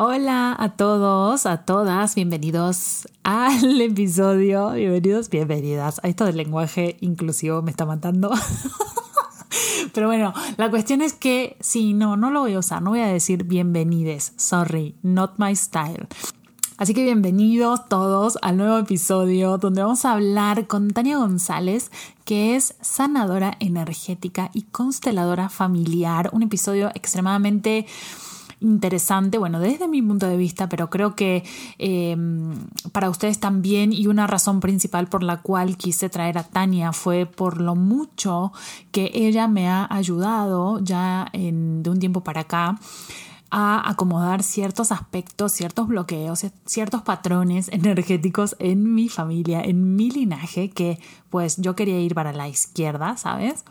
Hola a todos, a todas, bienvenidos al episodio, bienvenidos, bienvenidas. Esto del lenguaje inclusivo me está matando. Pero bueno, la cuestión es que sí, no, no lo voy a usar, no voy a decir bienvenides, sorry, not my style. Así que bienvenidos todos al nuevo episodio donde vamos a hablar con Tania González, que es sanadora energética y consteladora familiar. Un episodio extremadamente interesante, bueno, desde mi punto de vista, pero creo que em, para ustedes también y una razón principal por la cual quise traer a Tania fue por lo mucho que ella me ha ayudado ya en, de un tiempo para acá a acomodar ciertos aspectos, ciertos bloqueos, ciertos patrones energéticos en mi familia, en mi linaje, que pues yo quería ir para la izquierda, ¿sabes?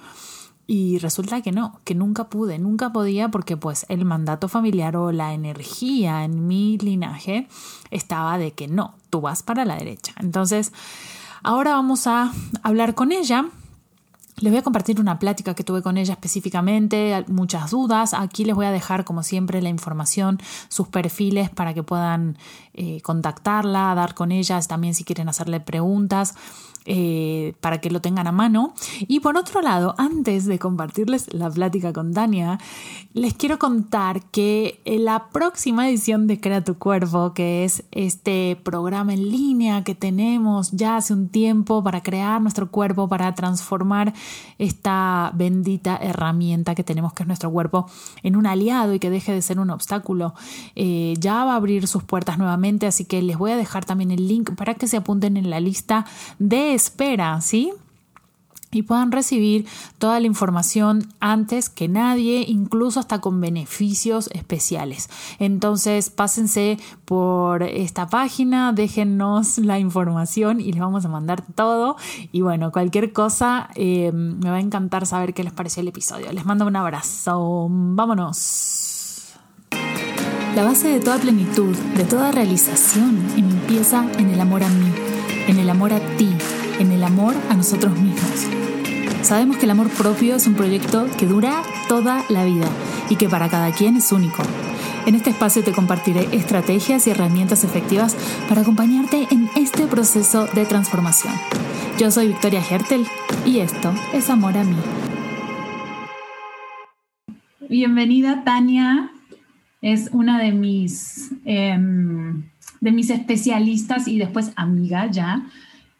Y resulta que no, que nunca pude, nunca podía porque pues el mandato familiar o la energía en mi linaje estaba de que no, tú vas para la derecha. Entonces, ahora vamos a hablar con ella. Les voy a compartir una plática que tuve con ella específicamente, muchas dudas. Aquí les voy a dejar, como siempre, la información, sus perfiles para que puedan eh, contactarla, dar con ellas, también si quieren hacerle preguntas. Eh, para que lo tengan a mano. Y por otro lado, antes de compartirles la plática con Tania, les quiero contar que la próxima edición de Crea tu Cuerpo, que es este programa en línea que tenemos ya hace un tiempo para crear nuestro cuerpo, para transformar esta bendita herramienta que tenemos que es nuestro cuerpo en un aliado y que deje de ser un obstáculo, eh, ya va a abrir sus puertas nuevamente, así que les voy a dejar también el link para que se apunten en la lista de espera, ¿sí? y puedan recibir toda la información antes que nadie, incluso hasta con beneficios especiales. Entonces, pásense por esta página, déjennos la información y les vamos a mandar todo. Y bueno, cualquier cosa, eh, me va a encantar saber qué les pareció el episodio. Les mando un abrazo. Vámonos. La base de toda plenitud, de toda realización, empieza en el amor a mí, en el amor a ti en el amor a nosotros mismos. Sabemos que el amor propio es un proyecto que dura toda la vida y que para cada quien es único. En este espacio te compartiré estrategias y herramientas efectivas para acompañarte en este proceso de transformación. Yo soy Victoria Hertel y esto es Amor a mí. Bienvenida Tania, es una de mis, em, de mis especialistas y después amiga ya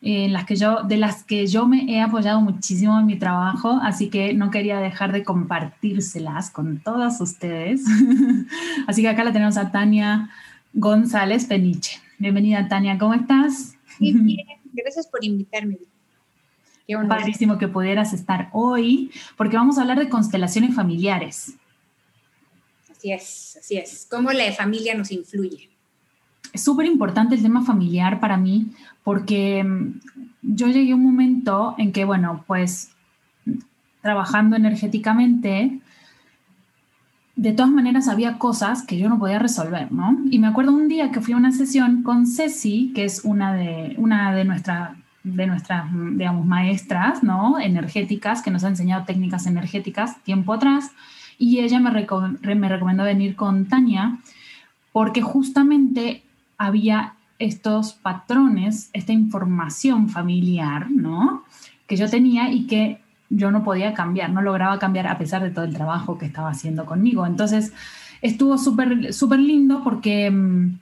en las que yo, de las que yo me he apoyado muchísimo en mi trabajo, así que no quería dejar de compartírselas con todas ustedes. así que acá la tenemos a Tania González Peniche. Bienvenida Tania, ¿cómo estás? bien, gracias por invitarme. Qué Padrísimo que pudieras estar hoy, porque vamos a hablar de constelaciones familiares. Así es, así es. ¿Cómo la familia nos influye? Es súper importante el tema familiar para mí porque mm, yo llegué a un momento en que, bueno, pues trabajando energéticamente, de todas maneras había cosas que yo no podía resolver, ¿no? Y me acuerdo un día que fui a una sesión con Ceci, que es una de, una de, de nuestras, digamos, maestras, ¿no? Energéticas, que nos ha enseñado técnicas energéticas tiempo atrás, y ella me, me recomendó venir con Tania, porque justamente había estos patrones, esta información familiar, ¿no? Que yo tenía y que yo no podía cambiar, no lograba cambiar a pesar de todo el trabajo que estaba haciendo conmigo. Entonces, estuvo súper súper lindo porque mm,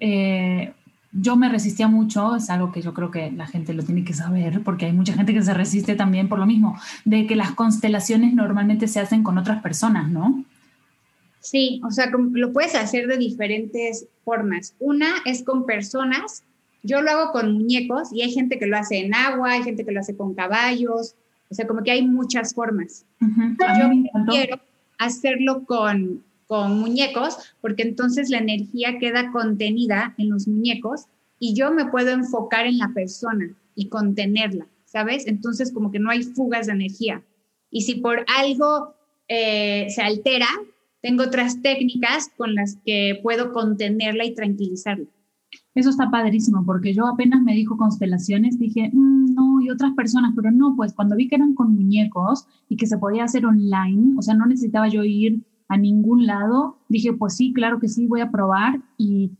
eh, yo me resistía mucho, es algo que yo creo que la gente lo tiene que saber, porque hay mucha gente que se resiste también por lo mismo, de que las constelaciones normalmente se hacen con otras personas, ¿no? Sí, o sea, lo puedes hacer de diferentes formas. Una es con personas, yo lo hago con muñecos y hay gente que lo hace en agua, hay gente que lo hace con caballos, o sea, como que hay muchas formas. Yo quiero hacerlo con, con muñecos porque entonces la energía queda contenida en los muñecos y yo me puedo enfocar en la persona y contenerla, ¿sabes? Entonces como que no hay fugas de energía. Y si por algo eh, se altera, tengo otras técnicas con las que puedo contenerla y tranquilizarla. Eso está padrísimo, porque yo apenas me dijo constelaciones, dije, mm, no, y otras personas, pero no, pues cuando vi que eran con muñecos y que se podía hacer online, o sea, no necesitaba yo ir a ningún lado, dije, pues sí, claro que sí, voy a probar y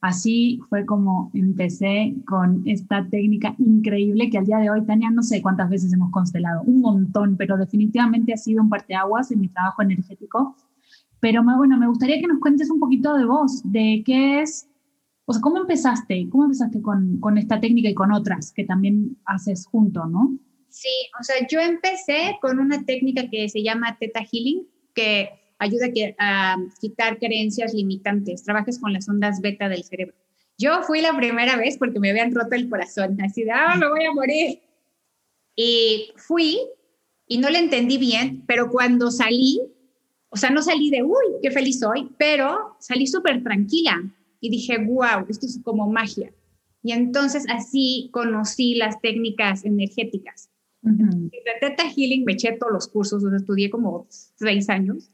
así fue como empecé con esta técnica increíble que al día de hoy, Tania, no sé cuántas veces hemos constelado, un montón, pero definitivamente ha sido un parteaguas en mi trabajo energético. Pero bueno, me gustaría que nos cuentes un poquito de vos, de qué es, o sea, ¿cómo empezaste? ¿Cómo empezaste con, con esta técnica y con otras que también haces junto, no? Sí, o sea, yo empecé con una técnica que se llama Theta Healing, que ayuda a, quitar creencias limitantes, trabajes con las ondas beta del cerebro. Yo fui la primera vez porque me habían roto el corazón, así de, ah, me voy a morir. Y fui y no le entendí bien, pero cuando salí, o sea, no salí de, uy, qué feliz soy, pero salí súper tranquila y dije, wow, esto es como magia. Y entonces así conocí las técnicas energéticas. De Theta Healing me eché todos los cursos, los estudié como seis años.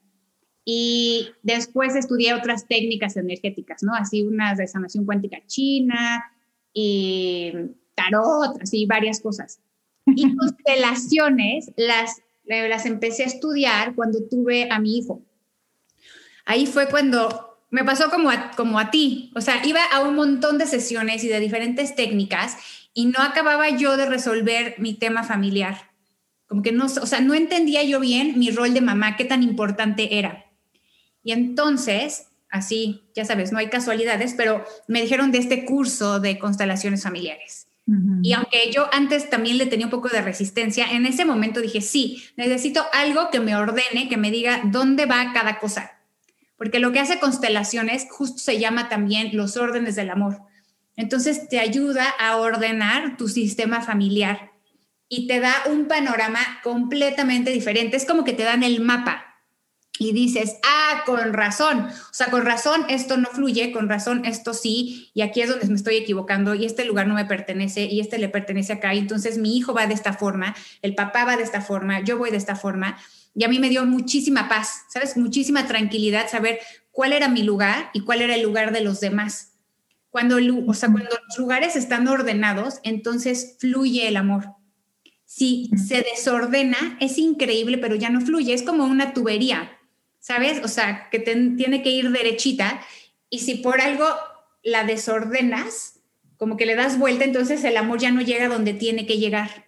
Y después estudié otras técnicas energéticas, ¿no? Así unas de sanación cuántica china y tarot, así varias cosas. Y constelaciones las, las empecé a estudiar cuando tuve a mi hijo. Ahí fue cuando me pasó como a, como a ti, o sea, iba a un montón de sesiones y de diferentes técnicas y no acababa yo de resolver mi tema familiar. Como que no, o sea, no entendía yo bien mi rol de mamá, qué tan importante era. Y entonces, así, ya sabes, no hay casualidades, pero me dijeron de este curso de constelaciones familiares. Y aunque yo antes también le tenía un poco de resistencia, en ese momento dije, sí, necesito algo que me ordene, que me diga dónde va cada cosa. Porque lo que hace constelaciones justo se llama también los órdenes del amor. Entonces te ayuda a ordenar tu sistema familiar y te da un panorama completamente diferente. Es como que te dan el mapa y dices, ah, con razón, o sea, con razón esto no fluye, con razón esto sí, y aquí es donde me estoy equivocando, y este lugar no me pertenece, y este le pertenece acá, y entonces mi hijo va de esta forma, el papá va de esta forma, yo voy de esta forma, y a mí me dio muchísima paz, ¿sabes? Muchísima tranquilidad saber cuál era mi lugar y cuál era el lugar de los demás. Cuando, o sea, cuando los lugares están ordenados, entonces fluye el amor. Si se desordena, es increíble, pero ya no fluye. Es como una tubería, ¿sabes? O sea, que tiene que ir derechita. Y si por algo la desordenas, como que le das vuelta, entonces el amor ya no llega donde tiene que llegar.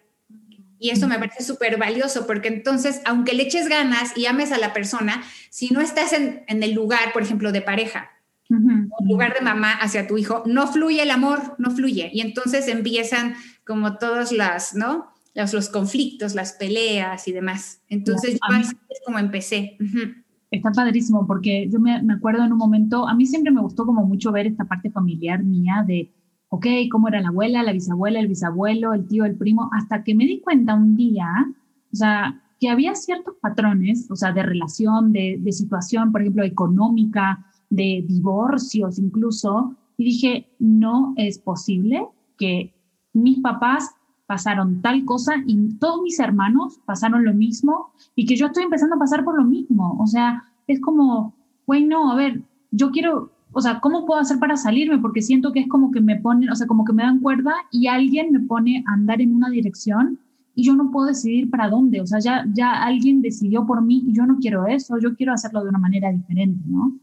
Y eso me parece súper valioso, porque entonces, aunque le eches ganas y ames a la persona, si no estás en, en el lugar, por ejemplo, de pareja, en lugar de mamá hacia tu hijo, no fluye el amor, no fluye. Y entonces empiezan como todos las, ¿no? Los, los conflictos, las peleas y demás. Entonces, es como empecé. Está padrísimo porque yo me, me, acuerdo en un momento, a mí siempre me gustó como mucho ver esta parte familiar mía de, ok, cómo era la abuela, la bisabuela, el bisabuelo, el tío, el primo, hasta que me di cuenta un día, o sea, que había ciertos patrones, o sea, de relación, de, de situación, por ejemplo, económica, de divorcios incluso, y dije, no es posible que mis papás pasaron tal cosa y todos mis hermanos pasaron lo mismo y que yo estoy empezando a pasar por lo mismo. O sea, es como, bueno, a ver, yo quiero, o sea, ¿cómo puedo hacer para salirme? Porque siento que es como que me ponen, o sea, como que me dan cuerda y alguien me pone a andar en una dirección y yo no puedo decidir para dónde. O sea, ya, ya alguien decidió por mí y yo no quiero eso, yo quiero hacerlo de una manera diferente, ¿no?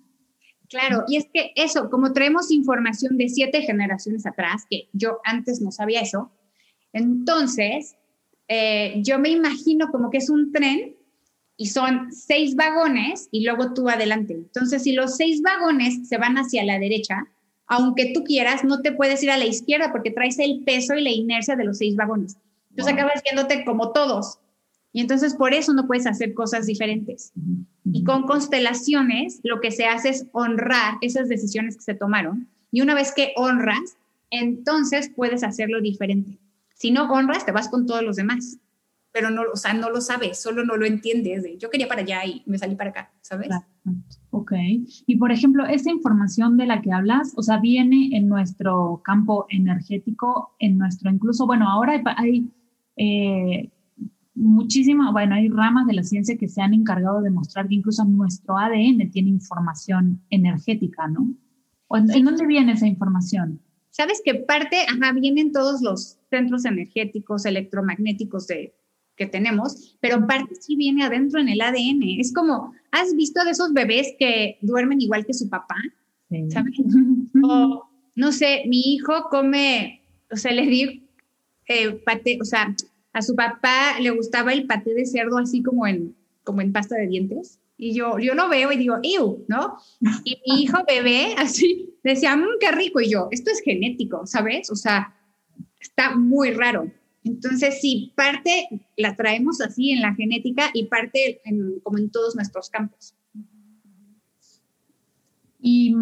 Claro, y es que eso, como traemos información de siete generaciones atrás, que yo antes no sabía eso, entonces eh, yo me imagino como que es un tren y son seis vagones y luego tú adelante. Entonces, si los seis vagones se van hacia la derecha, aunque tú quieras, no te puedes ir a la izquierda porque traes el peso y la inercia de los seis vagones. Entonces acabas viéndote como todos. Y entonces por eso no puedes hacer cosas diferentes. Y con constelaciones lo que se hace es honrar esas decisiones que se tomaron. Y una vez que honras, entonces puedes hacerlo diferente. Si no honras, te vas con todos los demás. Pero no, o sea, no lo sabes, solo no lo entiendes. yo quería para allá y me salí para acá, ¿sabes? Ok. Y por ejemplo, esa información de la que hablas, o sea, viene en nuestro campo energético, en nuestro, incluso, bueno, ahora hay, eh, muchísimo, bueno, hay ramas de la ciencia que se han encargado de mostrar que incluso nuestro ADN tiene información energética, ¿no? ¿En dónde viene esa información? Sabes que parte, ajá, vienen todos los centros energéticos, electromagnéticos de, que tenemos, pero parte sí viene adentro en el ADN. Es como, ¿has visto de esos bebés que duermen igual que su papá? ¿Sabes? O, no sé, mi hijo come, o sea, le di eh, pate, o sea, a su papá le gustaba el paté de cerdo así como en, como en pasta de dientes. Y yo, yo lo veo y digo, ¡ew! ¿no? Y mi hijo bebé así decía, mmm, qué rico. Y yo, esto es genético, ¿sabes? O sea, está muy raro. Entonces, sí, parte la traemos así en la genética y parte como en todos nuestros campos. ¿Y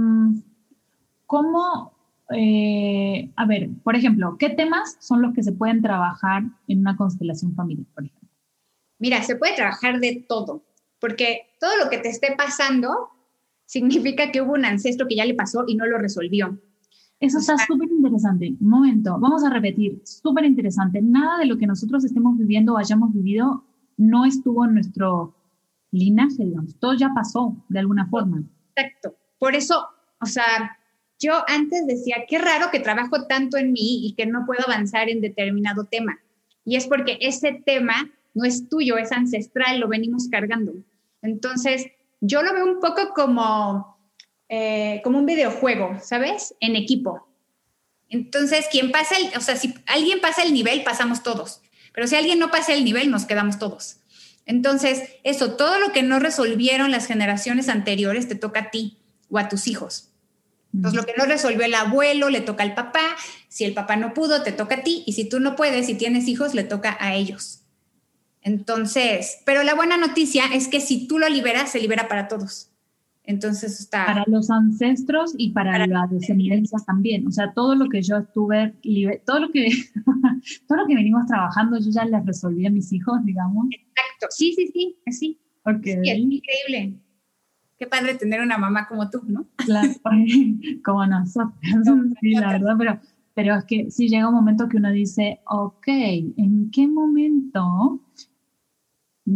cómo, eh, a ver, por ejemplo, qué temas son los que se pueden trabajar en una constelación familiar, por ejemplo? Mira, se puede trabajar de todo, porque todo lo que te esté pasando significa que hubo un ancestro que ya le pasó y no lo resolvió. Eso está súper interesante. Un momento, vamos a repetir, súper interesante. Nada de lo que nosotros estemos viviendo o hayamos vivido no estuvo en nuestro linaje, digamos. Todo ya pasó de alguna forma. Exacto. Por eso, o sea, yo antes decía, qué raro que trabajo tanto en mí y que no puedo avanzar en determinado tema. Y es porque ese tema no es tuyo, es ancestral, lo venimos cargando. Entonces, yo lo veo un poco como eh, como un videojuego, ¿sabes? En equipo. Entonces, quien pasa el, o sea, si alguien pasa el nivel, pasamos todos. Pero si alguien no pasa el nivel, nos quedamos todos. Entonces, eso, todo lo que no resolvieron las generaciones anteriores te toca a ti o a tus hijos. Entonces, lo que no resolvió el abuelo le toca al papá. Si el papá no pudo, te toca a ti. Y si tú no puedes, si tienes hijos, le toca a ellos. Entonces, pero la buena noticia es que si tú lo liberas, se libera para todos. Entonces está... Para los ancestros y para, las descendencias también. O sea, todo lo que yo estuve, todo lo que, todo lo que venimos trabajando, yo ya les resolví a mis hijos, digamos. Exacto. Sí, sí, sí, sí. Okay. Sí, es increíble. Qué padre tener una mamá como tú, ¿no? Claro, como nosotros. sí, la verdad, pero, pero es que sí llega un momento que uno dice, ok, ¿en qué momento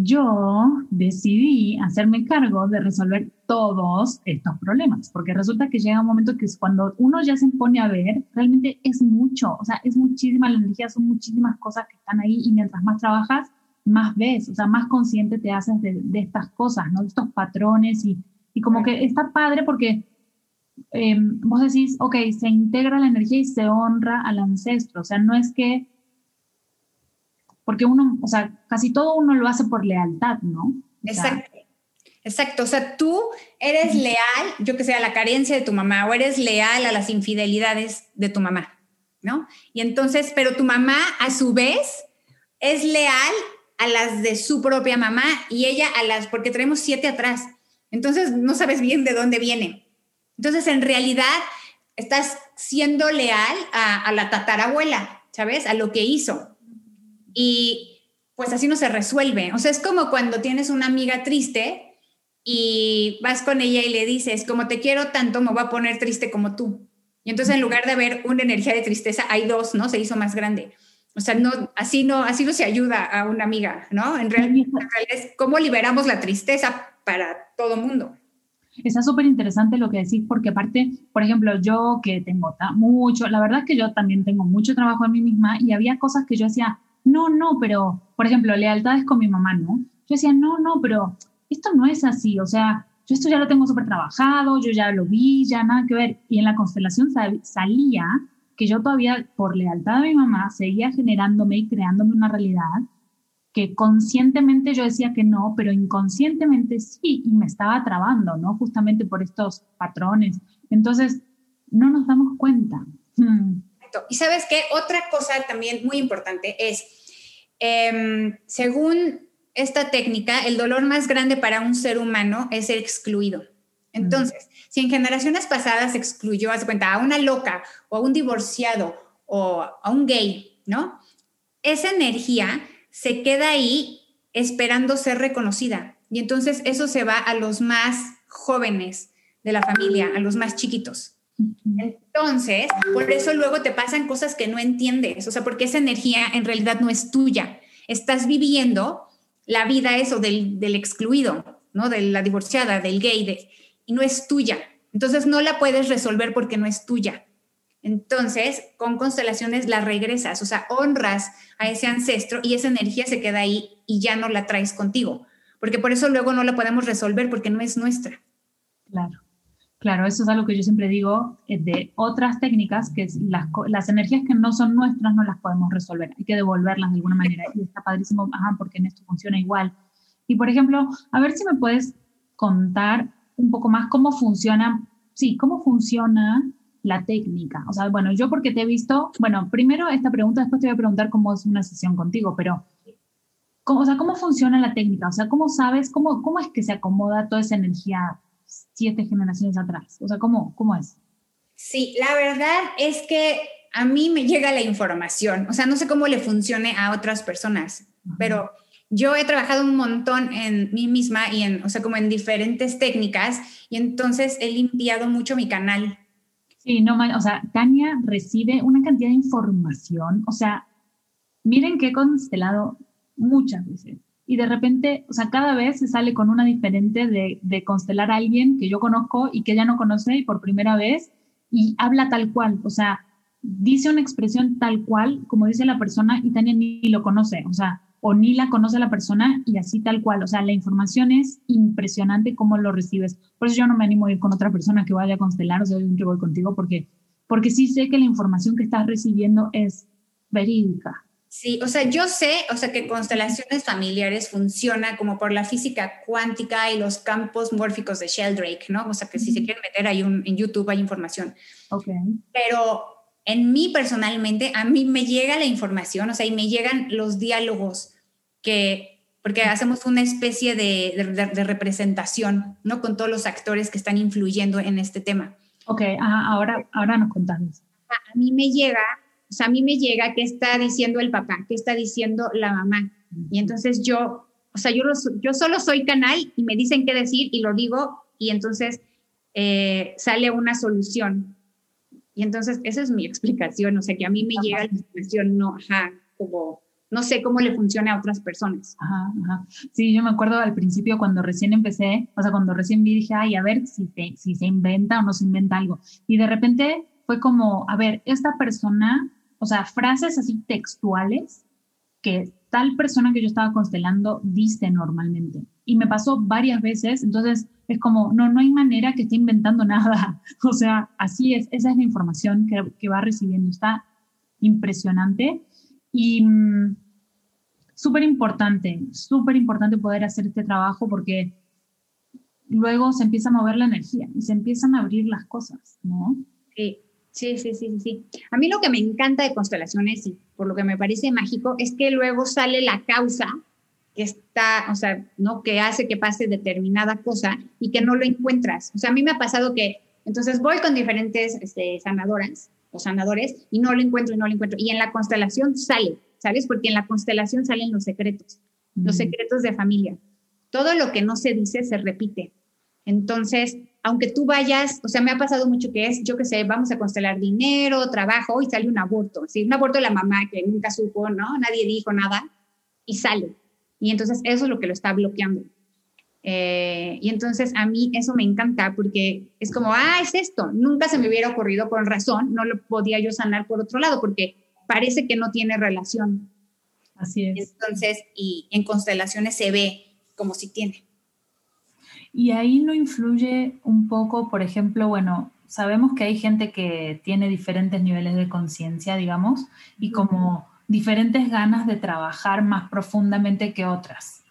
yo decidí hacerme cargo de resolver todos estos problemas, porque resulta que llega un momento que es cuando uno ya se pone a ver, realmente es mucho, o sea, es muchísima la energía, son muchísimas cosas que están ahí y mientras más trabajas, más ves, o sea, más consciente te haces de, estas cosas, ¿no? De estos patrones y, y como que está padre porque em, vos decís, ok, se integra la energía y se honra al ancestro, o sea, no es que porque uno, o sea, casi todo uno lo hace por lealtad, ¿no? Exacto. Exacto, o sea, tú eres leal, yo que sé, a la carencia de tu mamá o eres leal a las infidelidades de tu mamá, ¿no? Y entonces, pero tu mamá a su vez es leal a las de su propia mamá y ella a las, porque traemos siete atrás, entonces no sabes bien de dónde viene. Entonces, en realidad, estás siendo leal a, a la tatarabuela, ¿sabes? A lo que hizo. Y pues así no se resuelve. O sea, es como cuando tienes una amiga triste y vas con ella y le dices, como te quiero tanto, me voy a poner triste como tú. Y entonces en lugar de haber una energía de tristeza, hay dos, ¿no? Se hizo más grande. O sea, no, así no, así no se ayuda a una amiga, ¿no? En realidad, es cómo liberamos la tristeza para todo mundo. Está súper interesante lo que decís, porque aparte, por ejemplo, yo que tengo mucho, la verdad es que yo también tengo mucho trabajo en mí misma y había cosas que yo decía, no, no, pero, por ejemplo, lealtades con mi mamá, ¿no? Yo decía, no, no, pero esto no es así, o sea, yo esto ya lo tengo súper trabajado, yo ya lo vi, ya nada que ver. Y en la constelación salía que yo todavía, por lealtad a mi mamá, seguía generándome y creándome una realidad que conscientemente yo decía que no, pero inconscientemente sí, y me estaba trabando, ¿no? Justamente por estos patrones. Entonces, no nos damos cuenta. Hmm. Y sabes qué, otra cosa también muy importante es, em, según esta técnica, el dolor más grande para un ser humano es ser excluido. Entonces, si en generaciones pasadas excluyó, hace cuenta, a una loca o a un divorciado o a un gay, ¿no? Esa energía se queda ahí esperando ser reconocida. Y entonces eso se va a los más jóvenes de la familia, a los más chiquitos. Entonces, por eso luego te pasan cosas que no entiendes, o sea, porque esa energía en realidad no es tuya. Estás viviendo la vida eso del, del excluido, ¿no? De la divorciada, del gay, y no es tuya. Entonces no la puedes resolver porque no es tuya. Entonces, con constelaciones las regresas, o sea, honras a ese ancestro y esa energía se queda ahí y ya no la traes contigo, porque por eso luego no la podemos resolver porque no es nuestra. Claro. Claro, eso es algo que yo siempre digo eh, de otras técnicas, que las, las, energías que no son nuestras no las podemos resolver, hay que devolverlas de alguna manera. Y está padrísimo, ajá, porque en esto funciona igual. Y por ejemplo, a ver si me puedes contar un poco más cómo funciona, sí, cómo funciona la técnica. O sea, bueno, yo porque te he visto, bueno, primero esta pregunta, después te voy a preguntar cómo es una sesión contigo, pero, ¿cómo, o sea, ¿cómo funciona la técnica? O sea, ¿cómo sabes, cómo, cómo es que se acomoda toda esa energía siete generaciones atrás? O sea, ¿cómo, cómo es? Sí, la verdad es que a mí me llega la información, o sea, no sé cómo le funcione a otras personas, pero yo he trabajado un montón en mí misma y en, o sea, como en diferentes técnicas y entonces he limpiado mucho mi canal. Sí, no, o sea, Tania recibe una cantidad de información, o sea, miren que he constelado muchas veces y de repente, o sea, cada vez se sale con una diferente de, de, constelar a alguien que yo conozco y que ella no conoce y por primera vez y habla tal cual, o sea, dice una expresión tal cual como dice la persona y Tania ni lo conoce, o sea, o ni la conoce la persona y así tal cual, o sea, la información es impresionante cómo lo recibes. Por eso yo no me animo a ir con otra persona que vaya a constelar, o sea, yo voy contigo porque, porque sí sé que la información que estás recibiendo es verídica. Sí, o sea, yo sé, o sea, que constelaciones familiares funciona como por la física cuántica y los campos mórficos de Sheldrake, ¿no? O sea, que si se quieren meter hay un, en YouTube hay información. Ok. Pero en mí personalmente, a mí me llega la información, o sea, y me llegan los diálogos que, porque hacemos una especie de, de, representación, ¿no? Con todos los actores que están influyendo en este tema. Ok, ahora, ahora nos contamos. A mí me llega o sea, a mí me llega qué está diciendo el papá, qué está diciendo la mamá. Y entonces yo, o sea, yo, yo solo soy canal y me dicen qué decir y lo digo y entonces eh, sale una solución. Y entonces esa es mi explicación, o sea, que a mí me llega la explicación, no, ajá, como, no sé cómo le funciona a otras personas. Ajá, ajá. Sí, yo me acuerdo al principio cuando recién empecé, o sea, cuando recién vi, dije, ay, a ver si si se inventa o no se inventa algo. Y de repente fue como, a ver, esta persona o sea, frases así textuales que tal persona que yo estaba constelando dice normalmente. Y me pasó varias veces, entonces es como, no, no hay manera que esté inventando nada. O sea, así es, esa es la información que, que va recibiendo. Está impresionante y mm, súper importante, súper importante poder hacer este trabajo porque luego se empieza a mover la energía y se empiezan a abrir las cosas, ¿no? Sí. Sí, sí, sí, sí. A mí lo que me encanta de constelaciones y por lo que me parece mágico es que luego sale la causa que está, o sea, ¿no? Que hace que pase determinada cosa y que no lo encuentras. O sea, a mí me ha pasado que entonces voy con diferentes este, sanadoras o sanadores y no lo encuentro y no lo encuentro. Y en la constelación sale, ¿sabes? Porque en la constelación salen los secretos, los secretos de familia. Todo lo que no se dice se repite. Entonces, aunque tú vayas, o sea, me ha pasado mucho que es, yo qué sé, vamos a constelar dinero, trabajo y sale un aborto, ¿sí? Un aborto de la mamá que nunca supo, ¿no? Nadie dijo nada y sale. Y entonces eso es lo que lo está bloqueando. Eh, y entonces a mí eso me encanta porque es como, ah, es esto, nunca se me hubiera ocurrido con razón, no lo podía yo sanar por otro lado porque parece que no tiene relación. Así es. Entonces, y en constelaciones se ve como si tiene. Y ahí no influye un poco, por ejemplo, bueno, sabemos que hay gente que tiene diferentes niveles de conciencia, digamos, y como diferentes ganas de trabajar más profundamente que otras.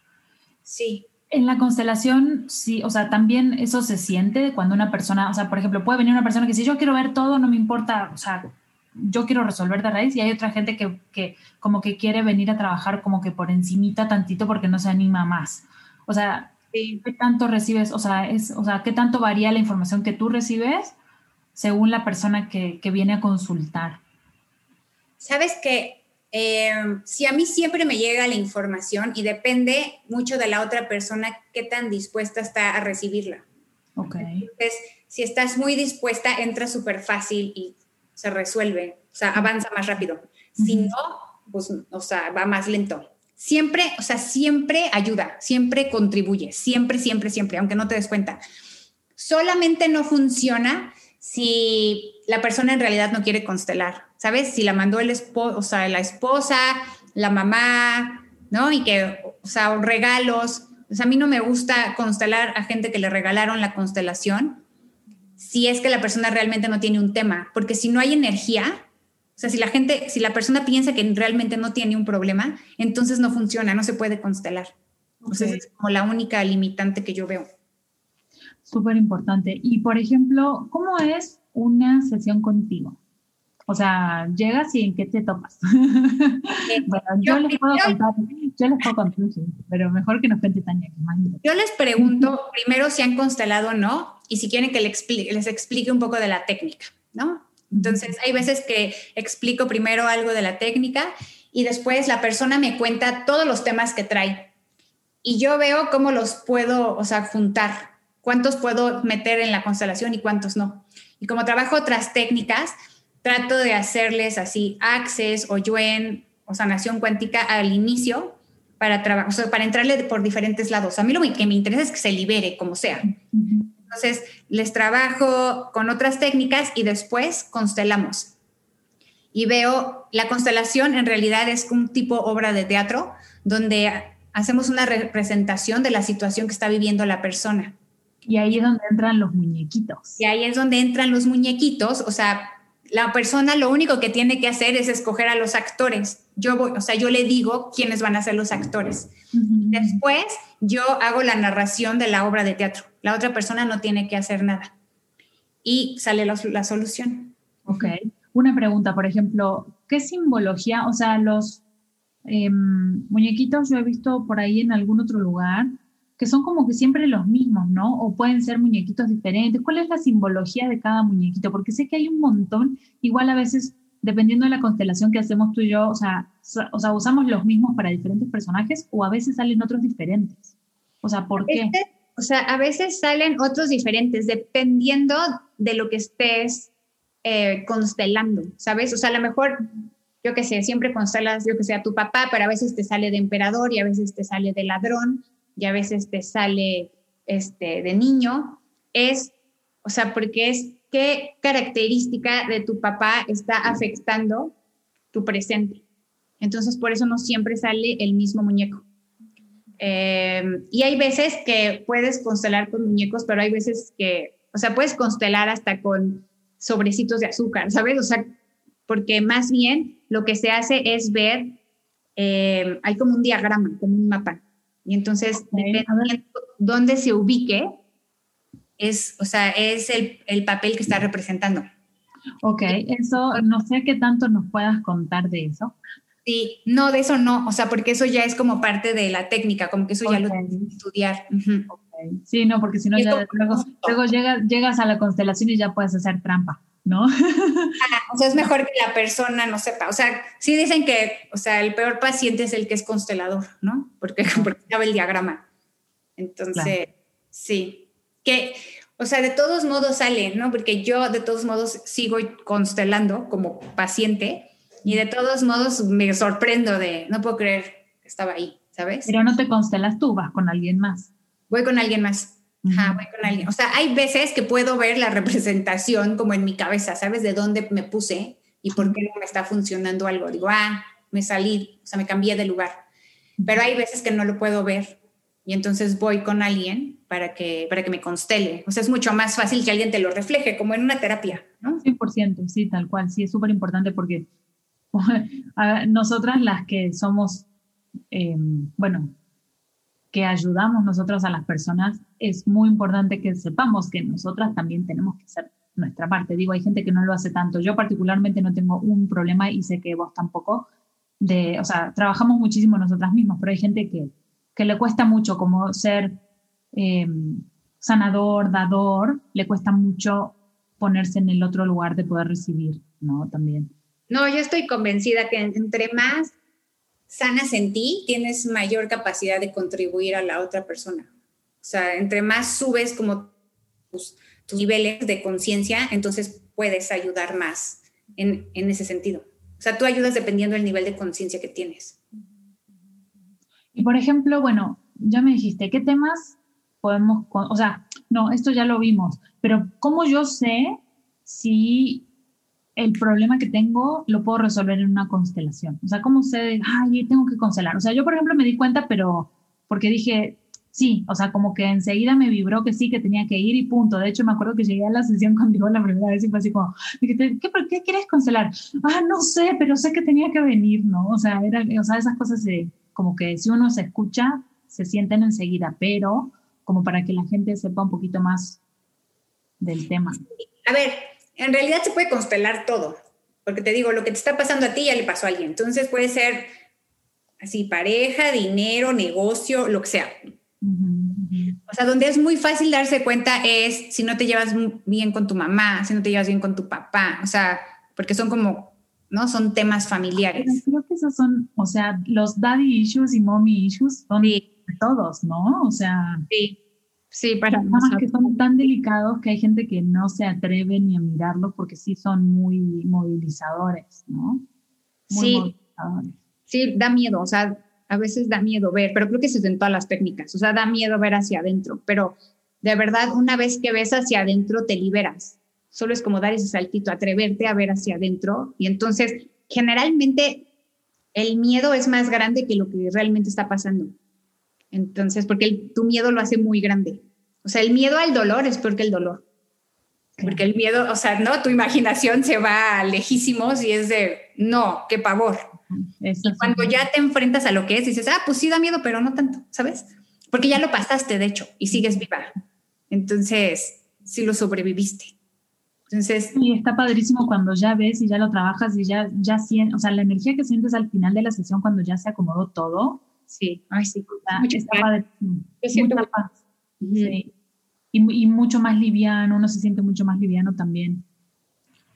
Sí. En la constelación, sí, o sea, también eso se siente cuando una persona, o sea, por ejemplo, puede venir una persona que dice, yo quiero ver todo, no me importa, o sea, yo quiero resolver de raíz, y hay otra gente que, que como que quiere venir a trabajar como que por encimita tantito porque no se anima más. O sea, ¿Qué tanto recibes? O sea, es, o sea, ¿qué tanto varía la información que tú recibes según la persona que, que viene a consultar? Sabes que em, si a mí siempre me llega la información y depende mucho de la otra persona qué tan dispuesta está a recibirla. Ok. Entonces, si estás muy dispuesta, entra súper fácil y se resuelve, o sea, avanza más rápido. Si no, pues, o sea, va más lento siempre, o sea, siempre ayuda, siempre contribuye, siempre, siempre, siempre, aunque no te des cuenta. Solamente no funciona si la persona en realidad no quiere constelar, ¿sabes? Si la mandó el esposo, o sea, la esposa, la mamá, ¿no? Y que, o sea, regalos. O a mí no me gusta constelar a gente que le regalaron la constelación si es que la persona realmente no tiene un tema, porque si no hay energía, o sea, si la gente, si la persona piensa que realmente no tiene un problema, entonces no funciona, no se puede constelar. Entonces es como la única limitante que yo veo. Súper importante. Y por ejemplo, ¿cómo es una sesión contigo? O sea, llegas y en qué te topas. bueno, yo, les puedo contar, yo les puedo contar, pero mejor que nos cuente Tania. yo les pregunto primero si han constelado o no y si quieren que les explique, les explique un poco de la técnica, ¿no? Entonces, hay veces que explico primero algo de la técnica y después la persona me cuenta todos los temas que trae. Y yo veo cómo los puedo, o sea, juntar cuántos puedo meter en la constelación y cuántos no. Y como trabajo otras técnicas, trato de hacerles así access o yuen o sanación cuántica al inicio para, o sea, para entrarle por diferentes lados. A mí lo que me interesa es que se libere, como sea. Entonces, les trabajo con otras técnicas y después constelamos. Y veo, la constelación en realidad es un tipo obra de teatro donde hacemos una representación de la situación que está viviendo la persona. Y ahí es donde entran los muñequitos. Y ahí es donde entran los muñequitos. O sea, la persona lo único que tiene que hacer es escoger a los actores. Yo voy, o sea, yo le digo quiénes van a ser los actores. Después yo hago la narración de la obra de teatro. La otra persona no tiene que hacer nada. Y sale la, solución. Ok. Una pregunta, por ejemplo, ¿qué simbología, o sea, los em, muñequitos yo he visto por ahí en algún otro lugar, que son como que siempre los mismos, ¿no? O pueden ser muñequitos diferentes. ¿Cuál es la simbología de cada muñequito? Porque sé que hay un montón, igual a veces, dependiendo de la constelación que hacemos tú y yo, o sea, o sea usamos los mismos para diferentes personajes o a veces salen otros diferentes. O sea, ¿por qué? Este, o sea, a veces salen otros diferentes, dependiendo de lo que estés eh, constelando, ¿sabes? O sea, a lo mejor yo que sé, siempre constelas, yo que sé, a tu papá, pero a veces te sale de emperador y a veces te sale de ladrón y a veces te sale este, de niño, es, o sea, porque es qué característica de tu papá está afectando tu presente. Entonces, por eso no siempre sale el mismo muñeco. Em, y hay veces que puedes constelar con muñecos, pero hay veces que, o sea, puedes constelar hasta con sobrecitos de azúcar, ¿sabes? O sea, porque más bien lo que se hace es ver, em, hay como un diagrama, como un mapa. Y entonces, dependiendo dónde se ubique, es, o sea, es el, el, papel que está representando. Ok, eso, no sé qué tanto nos puedas contar de eso. Sí, no, de eso no, o sea, porque eso ya es como parte de la técnica, como que eso ya lo tienes que estudiar. Sí, no, porque si no, luego, luego llegas, llegas a la constelación y ya puedes hacer trampa. ¿no? Ah, o sea, es mejor que la persona no sepa. O sea, sí dicen que, o sea, el peor paciente es el que es constelador, ¿no? Porque, porque sabe el diagrama. Entonces, sí. Que, o sea, de todos modos sale, ¿no? Porque yo de todos modos sigo constelando como paciente y de todos modos me sorprendo de, no puedo creer que estaba ahí, ¿sabes? Pero no te constelas tú, vas con alguien más. Voy con alguien más. Ajá, voy con alguien. O sea, hay veces que puedo ver la representación como en mi cabeza, ¿sabes? De dónde me puse y por qué no me está funcionando algo. Digo, ah, me salí, o sea, me cambié de lugar. Pero hay veces que no lo puedo ver y entonces voy con alguien para que, para que me constele. O sea, es mucho más fácil que alguien te lo refleje, como en una terapia, ¿no? 100%, sí, tal cual. Sí, es súper importante porque nosotras las que somos, eh, bueno, que ayudamos nosotros a las personas, es muy importante que sepamos que nosotras también tenemos que hacer nuestra parte. Digo, hay gente que no lo hace tanto. Yo particularmente no tengo un problema y sé que vos tampoco. De, o sea, trabajamos muchísimo nosotras mismas, pero hay gente que, que le cuesta mucho como ser eh, sanador, dador, le cuesta mucho ponerse en el otro lugar de poder recibir, ¿no? También. No, yo estoy convencida que entre más sanas en ti, tienes mayor capacidad de contribuir a la otra persona. O sea, entre más subes como tus, niveles de conciencia, entonces puedes ayudar más en, ese sentido. O sea, tú ayudas dependiendo del nivel de conciencia que tienes. Y por ejemplo, bueno, ya me dijiste, ¿qué temas podemos, o sea, no, esto ya lo vimos, pero ¿cómo yo sé si el problema que tengo lo puedo resolver en una constelación. O sea, ¿cómo sé, ay, tengo que constelar? O sea, yo, por ejemplo, me di cuenta, pero porque dije, sí, o sea, como que enseguida me vibró que sí, que tenía que ir y punto. De hecho, me acuerdo que llegué a la sesión contigo la primera vez y fue así como, ¿qué, qué quieres constelar? Ah, no sé, pero sé que tenía que venir, ¿no? O sea, era, o sea esas cosas de, como que si uno se escucha, se sienten enseguida, pero como para que la gente sepa un poquito más del tema. A ver, en realidad se puede constelar todo, porque te digo, lo que te está pasando a ti ya le pasó a alguien. Entonces puede ser así, pareja, dinero, negocio, lo que sea. O sea, donde es muy fácil darse cuenta es si no te llevas bien con tu mamá, si no te llevas bien con tu papá, o sea, porque son como, ¿no? Son temas familiares. creo que esos son, o sea, los daddy issues y mommy issues son todos, ¿no? O sea, sí. Sí, para temas que son tan delicados que hay gente que no se atreve ni a mirarlo porque sí son muy movilizadores, ¿no? Muy sí. Movilizadores. Sí, da miedo, o sea, a veces da miedo ver, pero creo que se en todas las técnicas, o sea, da miedo ver hacia adentro, pero de verdad, una vez que ves hacia adentro, te liberas. Solo es como dar ese saltito, atreverte a ver hacia adentro. Y entonces, generalmente, el miedo es más grande que lo que realmente está pasando. Entonces, porque tu miedo lo hace muy grande. O sea, el miedo al dolor es peor que el dolor. Porque el miedo, o sea, no, tu imaginación se va lejísimos y es de, no, qué pavor. y cuando ya te enfrentas a lo que es, dices, ah, pues sí da miedo, pero no tanto, ¿sabes? Porque ya lo pasaste, de hecho, y sigues viva. Entonces, sí lo sobreviviste. Entonces. Y está padrísimo cuando ya ves y ya lo trabajas y ya, ya sientes, o sea, la energía que sientes al final de la sesión cuando ya se acomodó todo. Sí, ay, sí, está, padrísimo. Sí y, mucho más liviano, uno se siente mucho más liviano también.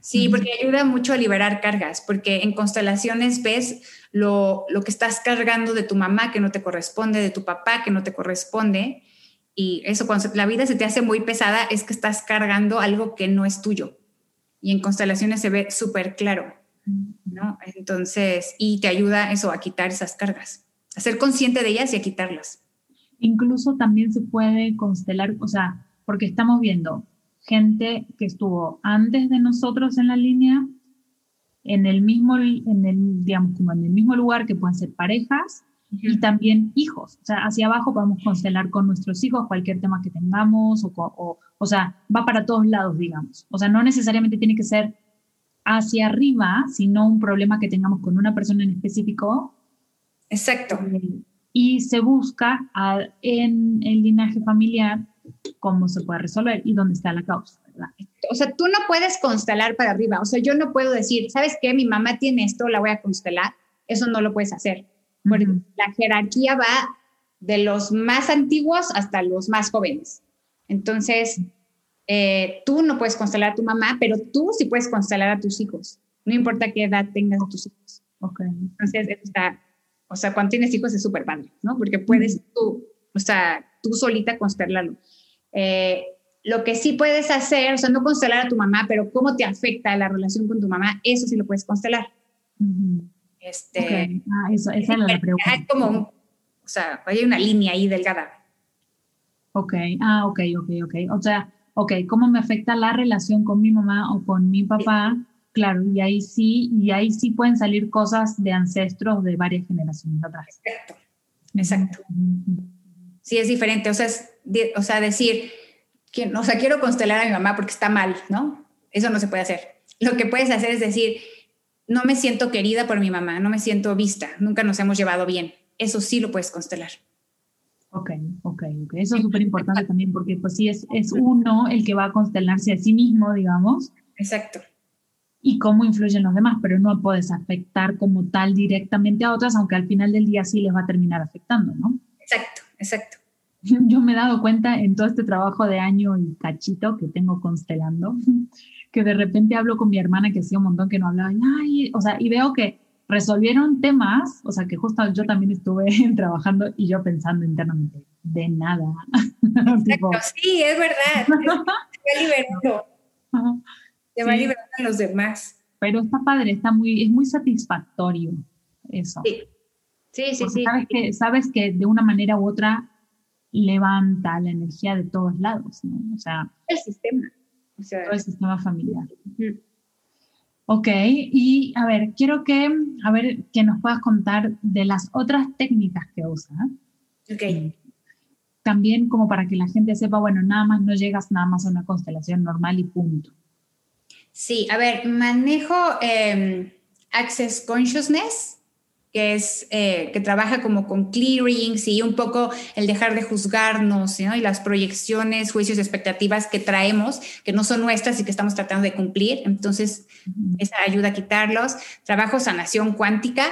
Sí, porque ayuda mucho a liberar cargas, porque en constelaciones ves lo, lo, que estás cargando de tu mamá que no te corresponde, de tu papá que no te corresponde. Y eso, cuando la vida se te hace muy pesada, es que estás cargando algo que no es tuyo. Y en constelaciones se ve súper claro, ¿no? Entonces, y te ayuda eso a quitar esas cargas, a ser consciente de ellas y a quitarlas. Incluso también se puede constelar, o sea, porque estamos viendo gente que estuvo antes de nosotros en la línea, en el mismo, en el, digamos, como en el mismo lugar que pueden ser parejas y también hijos. O sea, hacia abajo podemos constelar con nuestros hijos cualquier tema que tengamos, o, o, o sea, va para todos lados, digamos. O sea, no necesariamente tiene que ser hacia arriba, sino un problema que tengamos con una persona en específico. Exacto. Eh, y se busca en el linaje familiar cómo se puede resolver y dónde está la causa, ¿verdad? O sea, tú no puedes constelar para arriba. O sea, yo no puedo decir, ¿sabes qué? Mi mamá tiene esto, la voy a constelar. Eso no lo puedes hacer. Porque la jerarquía va de los más antiguos hasta los más jóvenes. Entonces, eh, tú no puedes constelar a tu mamá, pero tú sí puedes constelar a tus hijos. No importa qué edad tengas tus hijos. Ok. Entonces, está, o sea, cuando tienes hijos es súper padre, ¿no? Porque puedes tú, o sea, tú solita constelarlo. Eh, lo que sí puedes hacer, o sea, no constelar a tu mamá, pero cómo te afecta la relación con tu mamá, eso sí lo puedes constelar. Este, ah, eso, esa es la pregunta. Hay como, o sea, hay una línea ahí delgada. Ok, ah, ok, ok, ok. O sea, ok, ¿cómo me afecta la relación con mi mamá o con mi papá? Claro, y ahí sí, y ahí sí pueden salir cosas de ancestros de varias generaciones atrás. Exacto, exacto sí es diferente. O sea, o sea decir, que, o sea, quiero constelar a mi mamá porque está mal, ¿no? Eso no se puede hacer. Lo que puedes hacer es decir, no me siento querida por mi mamá, no me siento vista, nunca nos hemos llevado bien. Eso sí lo puedes constelar. Ok, ok, ok. Eso es súper importante también porque pues sí es, es uno el que va a constelarse a sí mismo, digamos. Exacto. Y cómo influyen los demás, pero no puedes afectar como tal directamente a otras, aunque al final del día sí les va a terminar afectando, ¿no? Exacto, exacto. Yo me he dado cuenta en todo este trabajo de año y cachito que tengo constelando, que de repente hablo con mi hermana que hacía un montón que no hablaba, y, o sea, y veo que resolvieron temas, o sea, que justo yo también estuve trabajando y yo pensando internamente, de nada. Exacto, sí, es verdad. Va liberando. Se va liberando a los demás. Pero está padre, está muy, es muy satisfactorio eso. Sí. Sí, sí, sí. Sabes que, sabes que de una manera u otra levanta la energía de todos lados, ¿no? O sea... El sistema. todo el sistema familiar. Ok, y a ver, quiero que, a ver, que nos puedas contar de las otras técnicas que usas. Ok. Mm. También como para que la gente sepa, bueno, nada más no llegas nada más a una constelación normal y punto. Sí, a ver, manejo em, Access Consciousness, que es eh, que trabaja como con clearings y un poco el dejar de juzgarnos y las proyecciones, juicios, expectativas que traemos, que no son nuestras y que estamos tratando de cumplir. Entonces, esa ayuda a quitarlos. Trabajo sanación cuántica,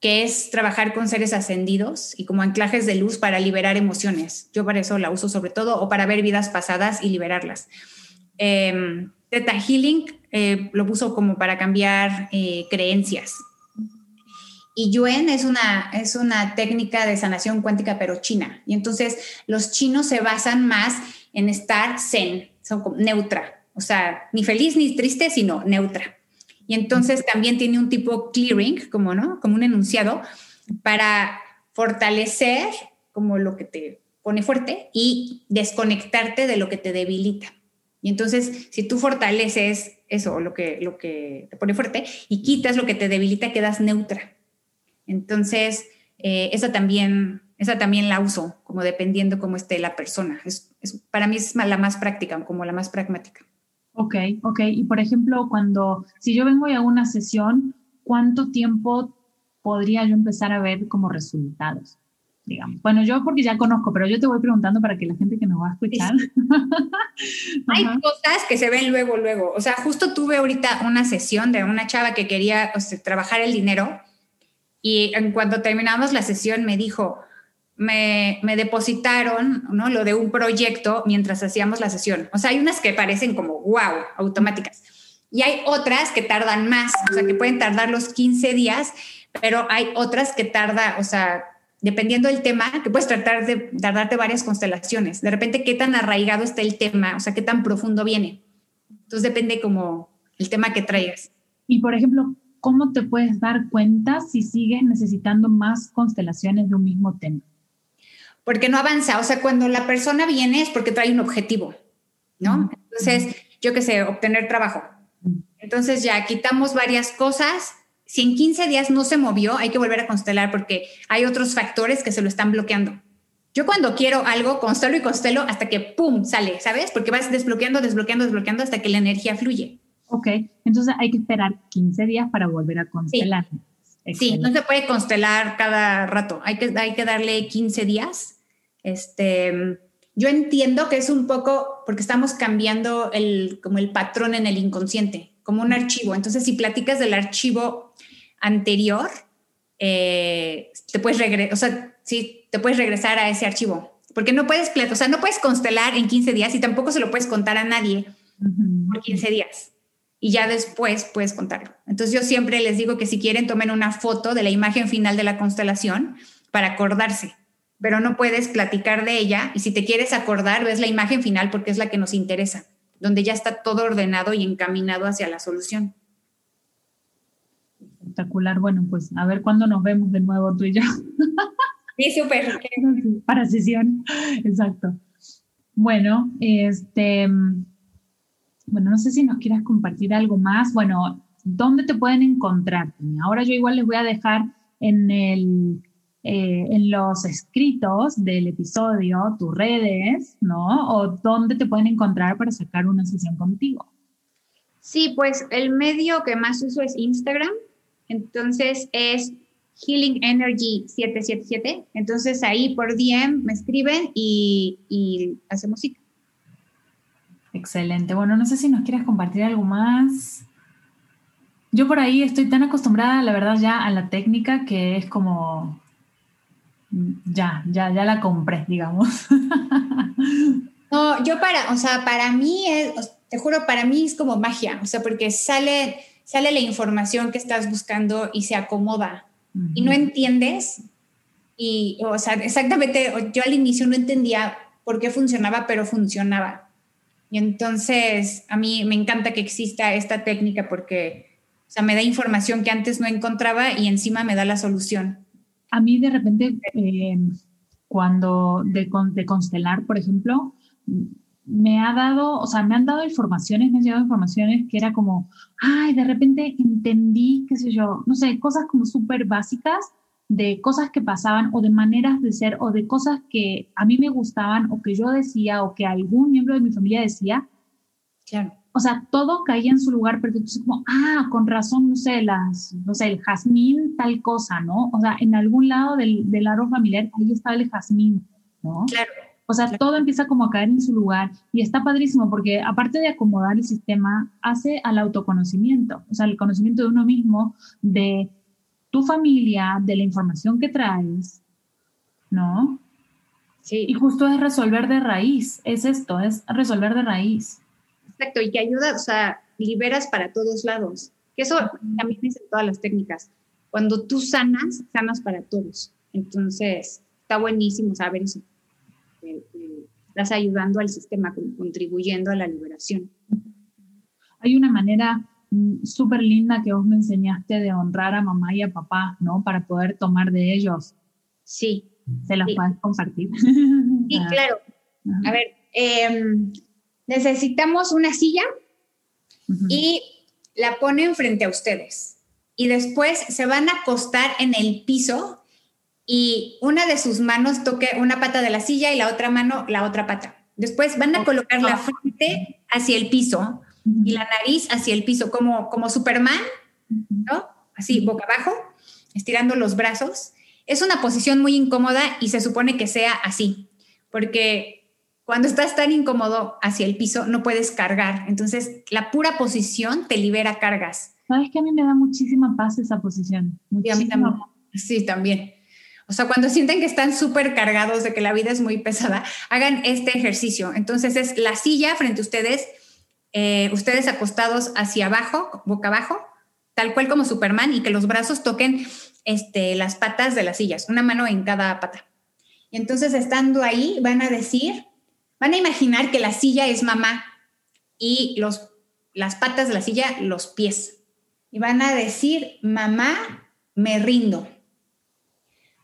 que es trabajar con seres ascendidos y como anclajes de luz para liberar emociones. Yo para eso la uso sobre todo, o para ver vidas pasadas y liberarlas. Eh, Theta Healing eh, lo uso como para cambiar eh, creencias y Yuen es una, es una técnica de sanación cuántica, pero china. Y entonces los chinos se basan más en estar zen, son neutra. O sea, ni feliz ni triste, sino neutra. Y entonces también tiene un tipo clearing, como, ¿no? como un enunciado, para fortalecer como lo que te pone fuerte y desconectarte de lo que te debilita. Y entonces, si tú fortaleces eso, lo que, lo que te pone fuerte, y quitas lo que te debilita, quedas neutra. Entonces, eh, esa, también, esa también la uso, como dependiendo cómo esté la persona. Es, para mí es la más práctica, como la más pragmática. Ok, ok. Y por ejemplo, cuando, si yo vengo a una sesión, ¿cuánto tiempo podría yo empezar a ver como resultados? Digamos. Bueno, yo porque ya conozco, pero yo te voy preguntando para que la gente que nos va a escuchar. Hay cosas que se ven luego, luego. O sea, justo tuve ahorita una sesión de una chava que quería trabajar el dinero y en cuanto terminamos la sesión me dijo, me, me, depositaron ¿no? lo de un proyecto mientras hacíamos la sesión. O sea, hay unas que parecen como wow, automáticas. Y hay otras que tardan más, o sea, que pueden tardar los 15 días, pero hay otras que tarda, o sea, dependiendo del tema, que puedes tratar de tardarte varias constelaciones. De repente, qué tan arraigado está el tema, o sea, qué tan profundo viene. Entonces depende como el tema que traigas. Y por ejemplo, ¿cómo te puedes dar cuenta si sigues necesitando más constelaciones de un mismo tema? Porque no avanza, o sea, cuando la persona viene es porque trae un objetivo, ¿no? Entonces, yo qué sé, obtener trabajo. Entonces ya quitamos varias cosas. Si en 15 días no se movió, hay que volver a constelar porque hay otros factores que se lo están bloqueando. Yo cuando quiero algo, constelo y constelo hasta que ¡pum! sale, ¿sabes? Porque vas desbloqueando, desbloqueando, desbloqueando hasta que la energía fluye. Ok, entonces hay que esperar 15 días para volver a constelar. Sí, no se puede constelar cada rato, hay que, hay que darle 15 días. Este, yo entiendo que es un poco porque estamos cambiando el, como el patrón en el inconsciente, como un archivo. Entonces, si platicas del archivo anterior, eh, te puedes regresar, o sea, sí, te puedes regresar a ese archivo. Porque no puedes, o sea, no puedes constelar en 15 días y tampoco se lo puedes contar a nadie por 15 días y ya después puedes contarlo. Entonces yo siempre les digo que si quieren tomen una foto de la imagen final de la constelación para acordarse, pero no puedes platicar de ella y si te quieres acordar ves la imagen final porque es la que nos interesa, donde ya está todo ordenado y encaminado hacia la solución. Espectacular. Bueno, pues a ver cuándo nos vemos de nuevo tú y yo. Sí, súper. Para sesión. Exacto. Bueno, este bueno, no sé si nos quieras compartir algo más. Bueno, ¿dónde te pueden encontrar? Ahora yo igual les voy a dejar en, el, eh, en los escritos del episodio tus redes, ¿no? O dónde te pueden encontrar para sacar una sesión contigo. Sí, pues el medio que más uso es Instagram. Entonces es Healing Energy 777. Entonces ahí por DM me escriben y, y hacemos cita. Excelente. Bueno, no sé si nos quieres compartir algo más. Yo por ahí estoy tan acostumbrada, la verdad, ya a la técnica que es como, ya, ya, ya la compré, digamos. No, yo para, o sea, para mí es, te juro, para mí es como magia, o sea, porque sale, sale la información que estás buscando y se acomoda y no entiendes. Y, o sea, exactamente, yo al inicio no entendía por qué funcionaba, pero funcionaba. Y entonces a mí me encanta que exista esta técnica porque o sea, me da información que antes no encontraba y encima me da la solución. A mí de repente, eh, cuando de, de, constelar, por ejemplo, me ha dado, o sea, me han dado informaciones, me han llegado informaciones que era como, ay, de repente entendí, qué sé yo, no sé, cosas como súper básicas de cosas que pasaban o de maneras de ser o de cosas que a mí me gustaban o que yo decía o que algún miembro de mi familia decía. Claro. O sea, todo caía en su lugar pero entonces como, ah, con razón, no sé, las, no sé, el jazmín, tal cosa, ¿no? O sea, en algún lado del, del árbol familiar, ahí estaba el jazmín, ¿no? Claro. O sea, todo empieza como a caer en su lugar y está padrísimo porque aparte de acomodar el sistema, hace al autoconocimiento, o sea, el conocimiento de uno mismo, de tu familia, de la información que traes, ¿no? Sí. Y justo es resolver de raíz, es esto, es resolver de raíz. Exacto, y que ayuda, o sea, liberas para todos lados. Que eso también dicen todas las técnicas. Cuando tú sanas, sanas para todos. Entonces, está buenísimo saber eso estás ayudando al sistema, contribuyendo a la liberación. Hay una manera mm, súper linda que vos me enseñaste de honrar a mamá y a papá, ¿no? Para poder tomar de ellos. Sí. ¿Se las puedes compartir? Sí, claro. A ver, em, necesitamos una silla y la ponen frente a ustedes. Y después se van a acostar en el piso y una de sus manos toque una pata de la silla y la otra mano la otra pata. Después van a colocar la frente hacia el piso y la nariz hacia el piso, como, como Superman, ¿no? Así, boca abajo, estirando los brazos. Es una posición muy incómoda y se supone que sea así, porque cuando estás tan incómodo hacia el piso no puedes cargar. Entonces, la pura posición te libera cargas. Sabes que a mí me da muchísima paz esa posición. Muchísima. Sí, también. O sea, cuando sienten que están súper cargados de que la vida es muy pesada, hagan este ejercicio. Entonces es la silla frente a ustedes, eh, ustedes acostados hacia abajo, boca abajo, tal cual como Superman, y que los brazos toquen este, las patas de las sillas, una mano en cada pata. Y entonces estando ahí van a decir, van a imaginar que la silla es mamá y los, las patas de la silla los pies. Y van a decir, mamá, me rindo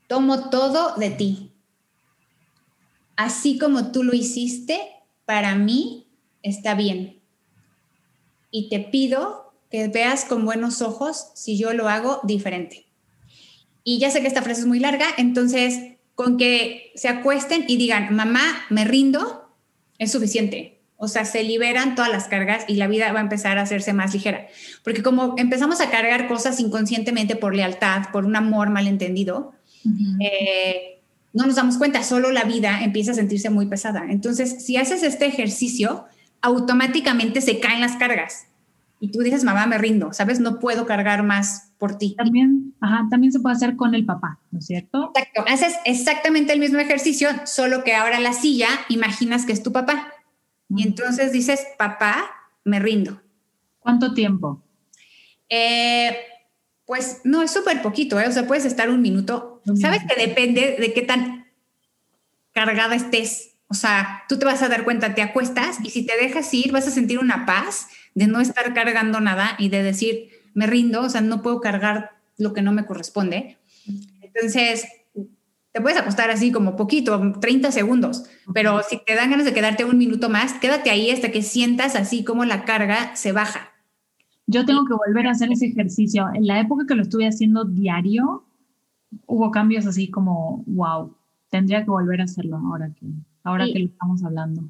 tomo todo de ti. Así como tú lo hiciste, para mí está bien. Y te pido que veas con buenos ojos si yo lo hago diferente. Y ya sé que esta frase es muy larga, entonces con que se acuesten y digan, mamá, me rindo, es suficiente. O sea, se liberan todas las cargas y la vida va a empezar a hacerse más ligera. Porque como empezamos a cargar cosas inconscientemente por lealtad, por un amor malentendido, eh, no nos damos cuenta, solo la vida empieza a sentirse muy pesada. Entonces, si haces este ejercicio, automáticamente se caen las cargas. Y tú dices, mamá, me rindo, ¿sabes? No puedo cargar más por ti. También, ajá, también se puede hacer con el papá, ¿no es cierto? Exacto. Haces exactamente el mismo ejercicio, solo que ahora la silla imaginas que es tu papá. Y entonces dices, papá, me rindo. ¿Cuánto tiempo? Eh, pues no, es súper poquito, ¿eh? o sea, puedes estar un minuto. Sabes que depende de qué tan cargada estés. O sea, tú te vas a dar cuenta, te acuestas y si te dejas ir, vas a sentir una paz de no estar cargando nada y de decir, me rindo, o sea, no puedo cargar lo que no me corresponde. Entonces, te puedes acostar así como poquito, 30 segundos, pero si te dan ganas de quedarte un minuto más, quédate ahí hasta que sientas así como la carga se baja. Yo tengo que volver a hacer ese ejercicio. En la época que lo estuve haciendo diario, hubo cambios así como, wow, tendría que volver a hacerlo ahora que, ahora que lo estamos hablando.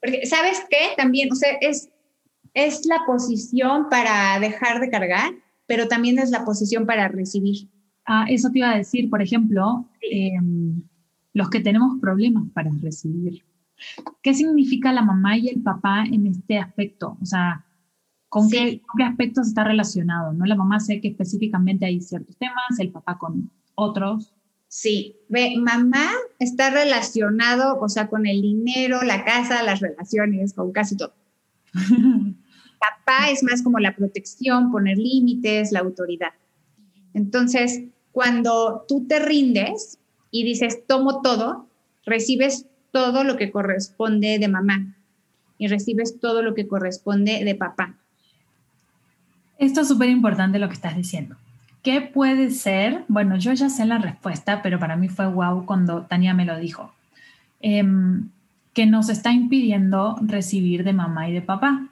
Porque, ¿sabes qué? También, o sea, es, es la posición para dejar de cargar, pero también es la posición para recibir. Ah, eso te iba a decir, por ejemplo, em, los que tenemos problemas para recibir. ¿Qué significa la mamá y el papá en este aspecto? O sea, ¿Con, qué, aspectos está relacionado? ¿no? La mamá sé que específicamente hay ciertos temas, el papá con otros. Sí, ve, mamá está relacionado, o sea, con el dinero, la casa, las relaciones, con casi todo. papá es más como la protección, poner límites, la autoridad. Entonces, cuando tú te rindes y dices, tomo todo, recibes todo lo que corresponde de mamá y recibes todo lo que corresponde de papá. Esto es súper importante lo que estás diciendo. ¿Qué puede ser? Bueno, yo ya sé la respuesta, pero para mí fue wow cuando Tania me lo dijo. Em, que nos está impidiendo recibir de mamá y de papá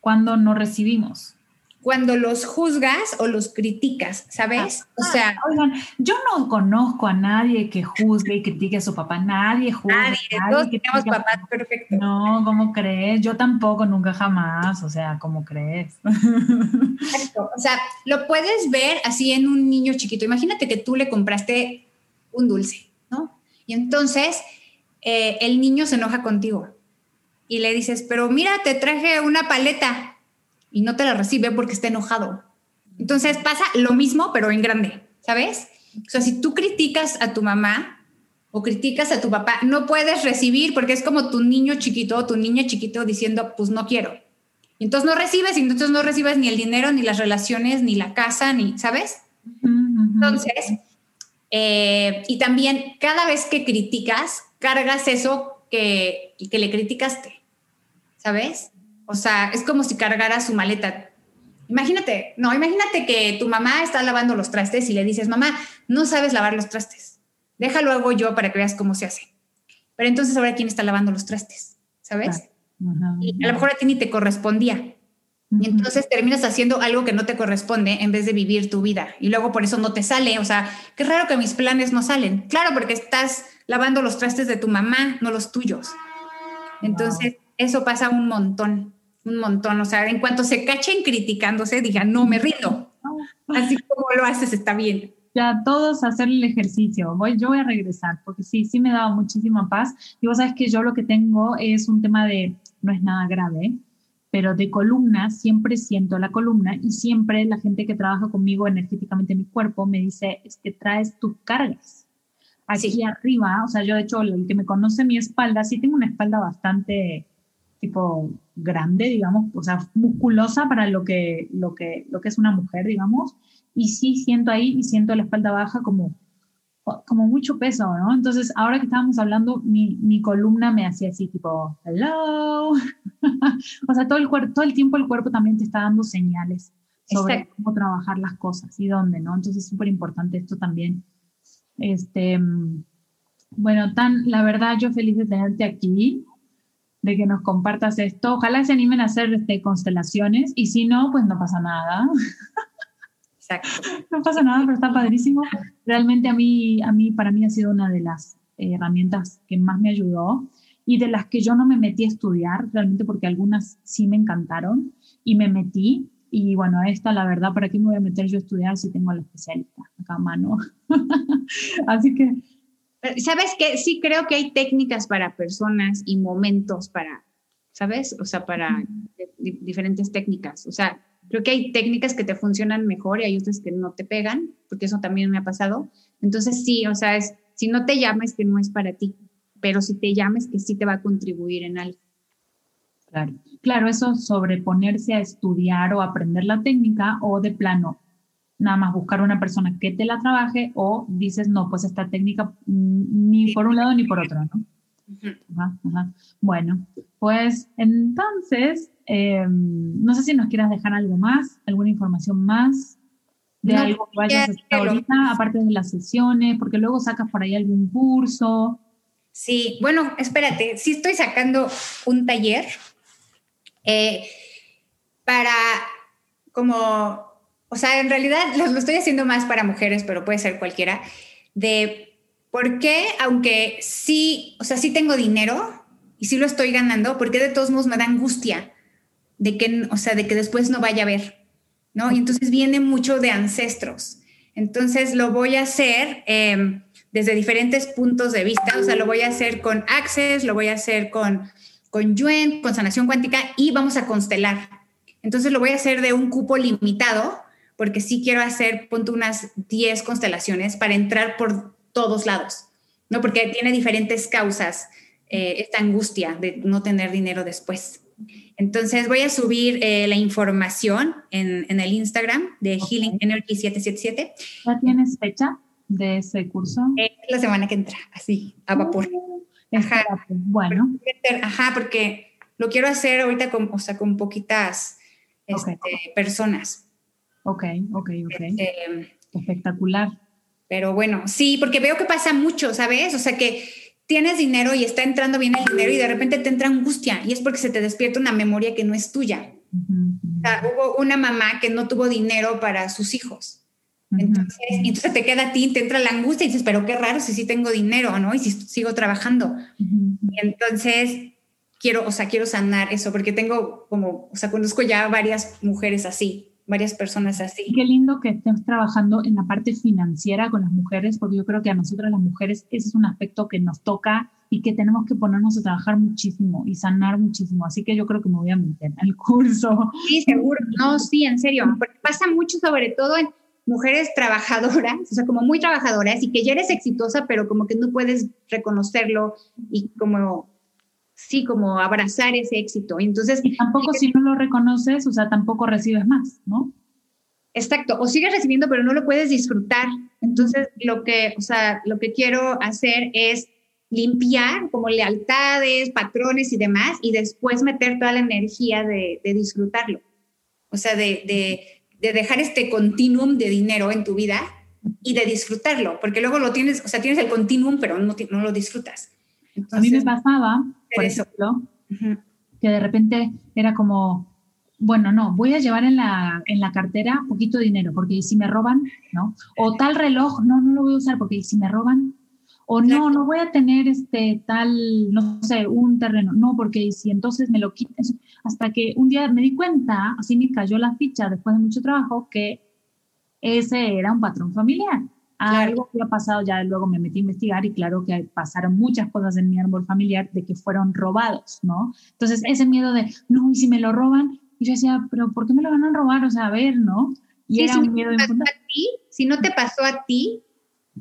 cuando no recibimos cuando los juzgas o los criticas, ¿sabes? o ah, sea, oigan, yo no conozco a nadie que juzgue y critique a su papá, nadie juzga. Nadie, todos tenemos papás perfectos. No, ¿cómo crees? Yo tampoco, nunca jamás, o sea, ¿cómo crees? Exacto, o sea, lo puedes ver así en un niño chiquito. Imagínate que tú le compraste un dulce, ¿no? Y entonces eh, el niño se enoja contigo y le dices, pero mira, te traje una paleta y no te la recibe porque está enojado. Entonces pasa lo mismo, pero en grande, ¿sabes? O sea, si tú criticas a tu mamá o criticas a tu papá, no puedes recibir porque es como tu niño chiquito o tu niña chiquito diciendo, pues no quiero. Y entonces no recibes y entonces no recibes ni el dinero, ni las relaciones, ni la casa, ni, ¿sabes? Entonces, eh, y también cada vez que criticas, cargas eso que, que le criticaste, ¿sabes? O sea, es como si cargara su maleta. Imagínate, no, imagínate que tu mamá está lavando los trastes y le dices, mamá, no sabes lavar los trastes. Déjalo hago yo para que veas cómo se hace. Pero entonces ahora quién está lavando los trastes, ¿sabes? Y a lo mejor a ti ni te correspondía. Y entonces terminas haciendo algo que no te corresponde en vez de vivir tu vida. Y luego por eso no te sale. O sea, qué raro que mis planes no salen. Claro, porque estás lavando los trastes de tu mamá, no los tuyos. Entonces, eso pasa un montón un montón. O sea, en cuanto se cachen criticándose, digan, no, me rindo. Así como lo haces, está bien. Ya todos hacer el ejercicio. Voy, yo voy a regresar porque sí, sí me daba muchísima paz. Y vos sabes que yo lo que tengo es un tema de, no es nada grave, pero de columna, siempre siento la columna y siempre la gente que trabaja conmigo energéticamente en mi cuerpo me dice, es que traes tus cargas. Aquí arriba, o sea, yo de hecho, el que me conoce mi espalda, sí tengo una espalda bastante tipo grande, digamos, o sea, musculosa para lo que, lo que, lo que es una mujer, digamos, y sí siento ahí y siento la espalda baja como, como mucho peso, ¿no? Entonces, ahora que estábamos hablando, mi, mi columna me hacía así, tipo, hello. o sea, todo el, todo el tiempo el cuerpo también te está dando señales sobre cómo trabajar las cosas y dónde, ¿no? Entonces, es súper importante esto también. Este, bueno, Tan, la verdad, yo feliz de tenerte aquí de que nos compartas esto. Ojalá se animen a hacer este, constelaciones y si no, pues no pasa nada. Exacto. no pasa nada, pero está padrísimo. Realmente a mí, a mí, para mí ha sido una de las herramientas que más me ayudó y de las que yo no me metí a estudiar, realmente porque algunas sí me encantaron y me metí. Y bueno, esta, la verdad, ¿para qué me voy a meter yo a estudiar si tengo a la especialista acá a mano? Así que ¿Sabes qué? Sí creo que hay técnicas para personas y momentos para, ¿sabes? O sea, para diferentes técnicas. O sea, creo que hay técnicas que te funcionan mejor y hay otras que no te pegan, porque eso también me ha pasado. Entonces, sí, o sea, es, si no te llames, que no es para ti, pero si te llames, que sí te va a contribuir en algo. Claro, claro, eso sobreponerse a estudiar o aprender la técnica o de plano nada más buscar una persona que te la trabaje o dices, no, pues esta técnica ni por un lado ni por otro, ¿no? Bueno, pues entonces, em, no sé si nos quieras dejar algo más, alguna información más de algo que vayas a hacer ahorita, aparte de las sesiones, porque luego sacas por ahí algún curso. Sí, bueno, espérate, sí estoy sacando un taller eh, para como o sea, en realidad lo, estoy haciendo más para mujeres, pero puede ser cualquiera, de por qué, aunque sí, o sea, sí tengo dinero y sí lo estoy ganando, ¿por qué de todos modos me da angustia de que, o sea, de que después no vaya a ver, ¿no? Y entonces viene mucho de ancestros. Entonces lo voy a hacer em, desde diferentes puntos de vista, o sea, lo voy a hacer con Access, lo voy a hacer con, con Yuen, con sanación cuántica y vamos a constelar. Entonces lo voy a hacer de un cupo limitado porque sí quiero hacer, punto unas 10 constelaciones para entrar por todos lados, ¿no? Porque tiene diferentes causas eh, esta angustia de no tener dinero después. Entonces voy a subir eh, la información en, en, el Instagram de Healing Energy 777. ¿Ya tienes fecha de ese curso? Es la semana que entra, así, a vapor. ajá. Bueno. Ajá, porque lo quiero hacer ahorita con, o sea, con poquitas este, personas. Ok, ok, ok. Este, Espectacular. Pero bueno, sí, porque veo que pasa mucho, ¿sabes? O sea, que, tienes dinero y está entrando bien el dinero y de repente te entra angustia y es porque se te despierta una memoria que no es tuya. O sea, hubo una mamá que no tuvo dinero para sus hijos. Entonces, entonces te queda a ti, te entra la angustia y dices, pero qué raro si sí tengo dinero, ¿no? Y si sigo trabajando. Y entonces quiero, o sea, quiero sanar eso porque tengo como, o sea, conozco ya varias mujeres así, varias personas así. Qué lindo que estés trabajando en la parte financiera con las mujeres, porque yo creo que a nosotras las mujeres ese es un aspecto que nos toca y que tenemos que ponernos a trabajar muchísimo y sanar muchísimo. Así que yo creo que me voy a meter al curso. Sí, seguro. No, sí, en serio. Porque pasa mucho, sobre todo en mujeres trabajadoras, o sea, como muy trabajadoras y que ya eres exitosa, pero como que no puedes reconocerlo y como, sí, como abrazar ese éxito. Entonces, y tampoco si no lo reconoces, o sea, tampoco recibes más, ¿no? Exacto, o sigues recibiendo, pero no lo puedes disfrutar. Entonces, lo que, o sea, lo que quiero hacer es limpiar como lealtades, patrones y demás, y después meter toda la energía de, disfrutarlo. O sea, de, de, dejar este continuum de dinero en tu vida y de disfrutarlo, porque luego lo tienes, o sea, tienes el continuum, pero no, no lo disfrutas. a mí me pasaba, por ejemplo, que de repente era como, bueno, no, voy a llevar en la, en la cartera poquito dinero, porque si me roban, ¿no? O tal reloj, no, no lo voy a usar, porque si me roban, o no, no voy a tener este tal, no sé, un terreno, no, porque si entonces me lo quitan, hasta que un día me di cuenta, así me cayó la ficha después de mucho trabajo, que ese era un patrón familiar. Algo que ha pasado, ya luego me metí a investigar y claro que pasaron muchas cosas en mi árbol familiar de que fueron robados, ¿no? Entonces ese miedo de, no, y si me lo roban, y yo decía, pero ¿por qué me lo van a robar? O sea, a ver, ¿no? Y era un miedo de... Si no te pasó a ti,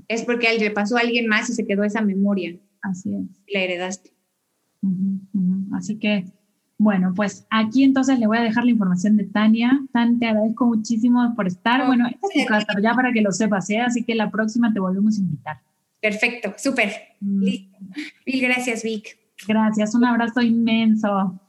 es porque le pasó a alguien más y se quedó esa memoria. Así es. la heredaste. Así que, bueno, pues aquí entonces le voy a dejar la información de Tania. Tan, te agradezco muchísimo por estar. bueno, esta es tu casa, ya para que lo sepas, ¿eh? así que la próxima te volvemos a invitar. Perfecto, súper. Mil gracias, Vic. Gracias, un abrazo inmenso.